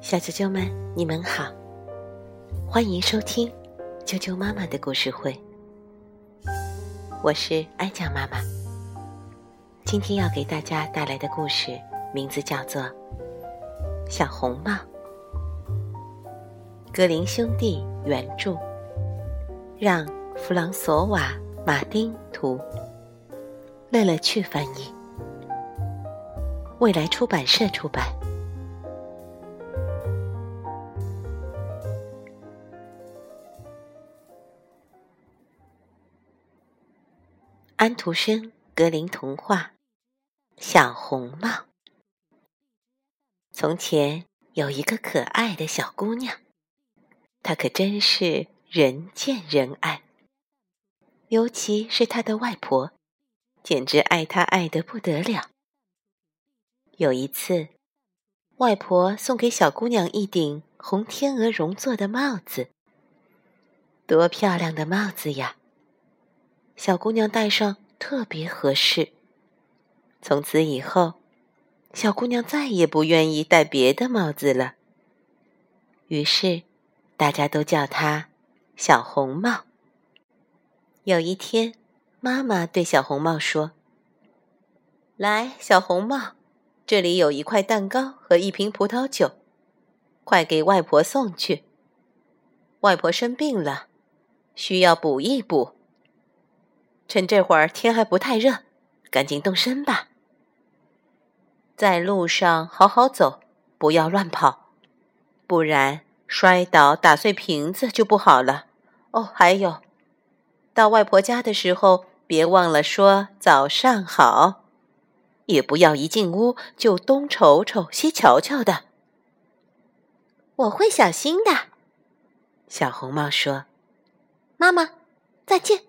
小啾啾们，你们好，欢迎收听啾啾妈妈的故事会。我是哀酱妈妈，今天要给大家带来的故事名字叫做《小红帽》。格林兄弟原著，让弗朗索瓦·马丁图，乐乐趣翻译，未来出版社出版。安徒生格林童话《小红帽》。从前有一个可爱的小姑娘，她可真是人见人爱，尤其是她的外婆，简直爱她爱得不得了。有一次，外婆送给小姑娘一顶红天鹅绒做的帽子，多漂亮的帽子呀！小姑娘戴上特别合适。从此以后，小姑娘再也不愿意戴别的帽子了。于是，大家都叫她小红帽。有一天，妈妈对小红帽说：“来，小红帽，这里有一块蛋糕和一瓶葡萄酒，快给外婆送去。外婆生病了，需要补一补。”趁这会儿天还不太热，赶紧动身吧。在路上好好走，不要乱跑，不然摔倒打碎瓶子就不好了。哦，还有，到外婆家的时候别忘了说早上好，也不要一进屋就东瞅瞅西瞧瞧的。我会小心的。小红帽说：“妈妈，再见。”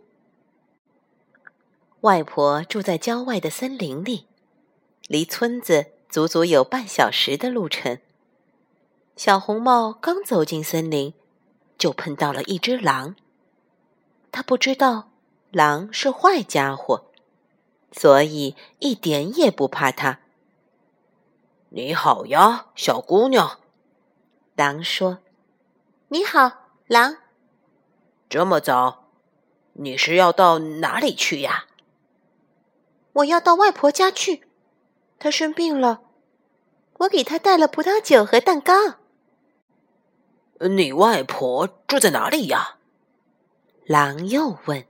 外婆住在郊外的森林里，离村子足足有半小时的路程。小红帽刚走进森林，就碰到了一只狼。他不知道狼是坏家伙，所以一点也不怕它。你好呀，小姑娘。狼说：“你好，狼。这么早，你是要到哪里去呀？”我要到外婆家去，她生病了，我给她带了葡萄酒和蛋糕。你外婆住在哪里呀？狼又问。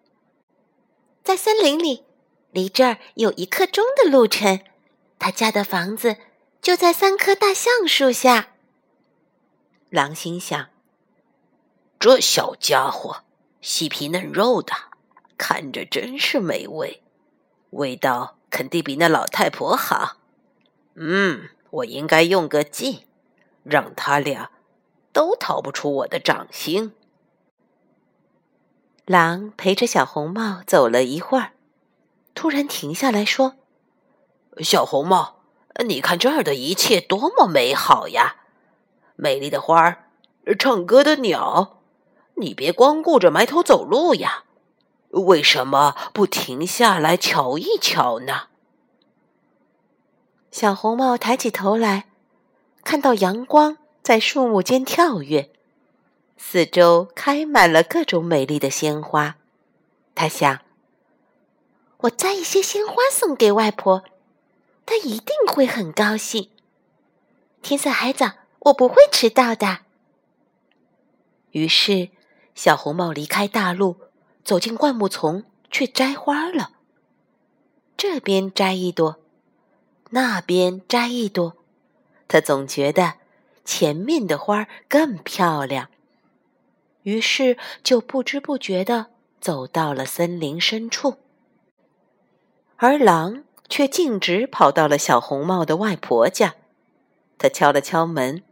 在森林里，离这儿有一刻钟的路程。他家的房子就在三棵大橡树下。狼心想：这小家伙细皮嫩肉的，看着真是美味。味道肯定比那老太婆好。嗯，我应该用个计，让他俩都逃不出我的掌心。狼陪着小红帽走了一会儿，突然停下来说：“小红帽，你看这儿的一切多么美好呀！美丽的花儿，唱歌的鸟，你别光顾着埋头走路呀。”为什么不停下来瞧一瞧呢？小红帽抬起头来，看到阳光在树木间跳跃，四周开满了各种美丽的鲜花。他想：我摘一些鲜花送给外婆，她一定会很高兴。天色还早，我不会迟到的。于是，小红帽离开大路。走进灌木丛去摘花了。这边摘一朵，那边摘一朵，他总觉得前面的花更漂亮，于是就不知不觉的走到了森林深处。而狼却径直跑到了小红帽的外婆家。他敲了敲门：“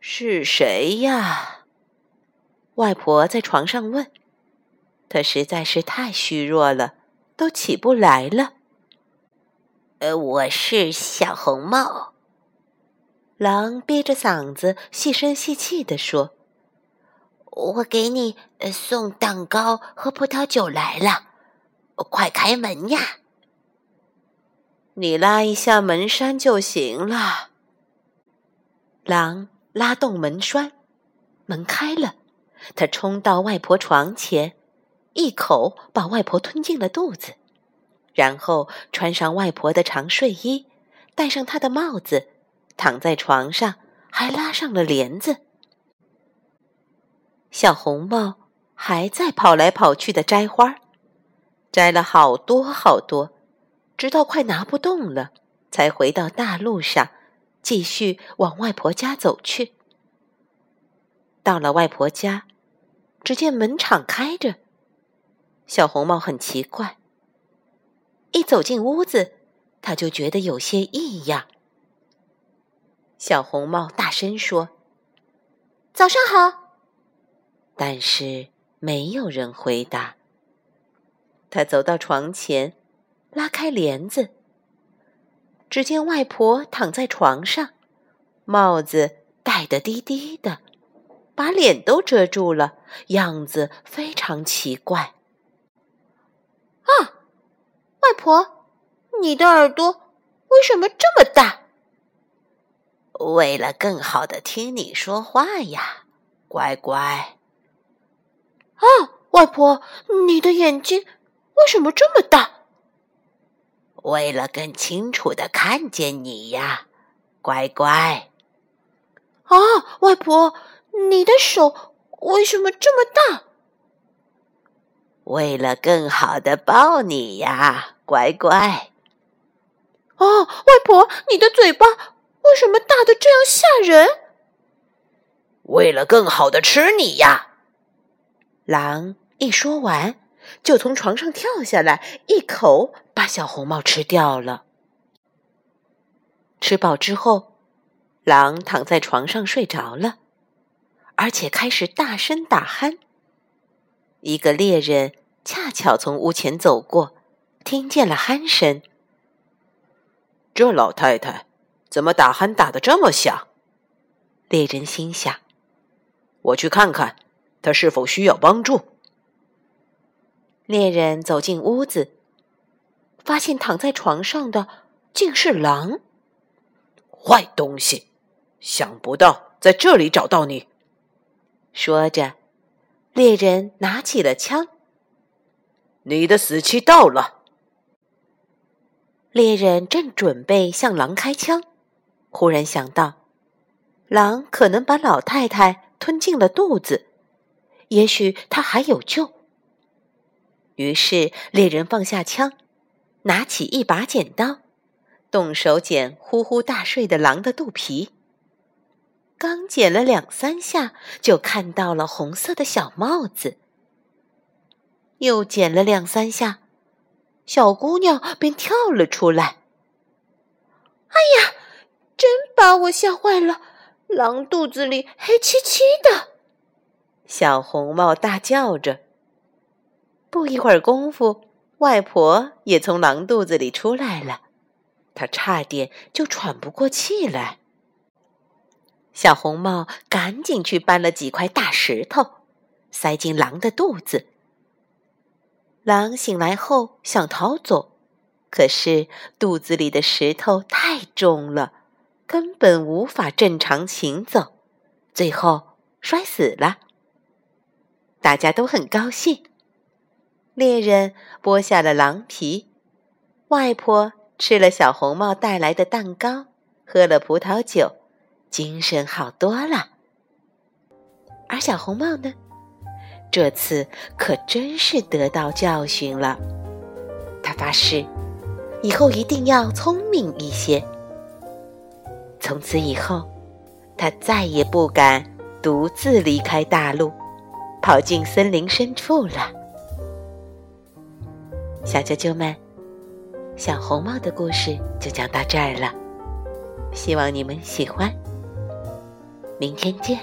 是谁呀？”外婆在床上问。他实在是太虚弱了，都起不来了。呃，我是小红帽。狼憋着嗓子细声细气地说：“我给你送蛋糕和葡萄酒来了，快开门呀！”你拉一下门栓就行了。狼拉动门栓，门开了，他冲到外婆床前，一口把外婆吞进了肚子，然后穿上外婆的长睡衣，戴上她的帽子，躺在床上，还拉上了帘子。小红帽还在跑来跑去的摘花，摘了好多好多，直到快拿不动了，才回到大路上。继续往外婆家走去。到了外婆家，只见门敞开着。小红帽很奇怪，一走进屋子，他就觉得有些异样。小红帽大声说：“早上好。”但是没有人回答。他走到床前，拉开帘子。只见外婆躺在床上，帽子戴得低低的，把脸都遮住了，样子非常奇怪。啊，外婆，你的耳朵为什么这么大？为了更好的听你说话呀，乖乖。啊，外婆，你的眼睛为什么这么大？为了更清楚的看见你呀，乖乖。啊，外婆，你的手为什么这么大？为了更好的抱你呀，乖乖。哦，外婆，你的嘴巴为什么大的这样吓人？为了更好的吃你呀。狼一说完。就从床上跳下来，一口把小红帽吃掉了。吃饱之后，狼躺在床上睡着了，而且开始大声打鼾。一个猎人恰巧从屋前走过，听见了鼾声。这老太太怎么打鼾打得这么响？猎人心想：“我去看看，她是否需要帮助。”猎人走进屋子，发现躺在床上的竟是狼。坏东西，想不到在这里找到你。说着，猎人拿起了枪。你的死期到了。猎人正准备向狼开枪，忽然想到，狼可能把老太太吞进了肚子，也许他还有救。于是，猎人放下枪，拿起一把剪刀，动手剪呼呼大睡的狼的肚皮。刚剪了两三下，就看到了红色的小帽子。又剪了两三下，小姑娘便跳了出来。“哎呀，真把我吓坏了！狼肚子里黑漆漆的。”小红帽大叫着。不一会儿功夫，外婆也从狼肚子里出来了，她差点就喘不过气来。小红帽赶紧去搬了几块大石头，塞进狼的肚子。狼醒来后想逃走，可是肚子里的石头太重了，根本无法正常行走，最后摔死了。大家都很高兴。猎人剥下了狼皮，外婆吃了小红帽带来的蛋糕，喝了葡萄酒，精神好多了。而小红帽呢，这次可真是得到教训了。他发誓，以后一定要聪明一些。从此以后，他再也不敢独自离开大陆，跑进森林深处了。小啾啾们，小红帽的故事就讲到这儿了，希望你们喜欢。明天见。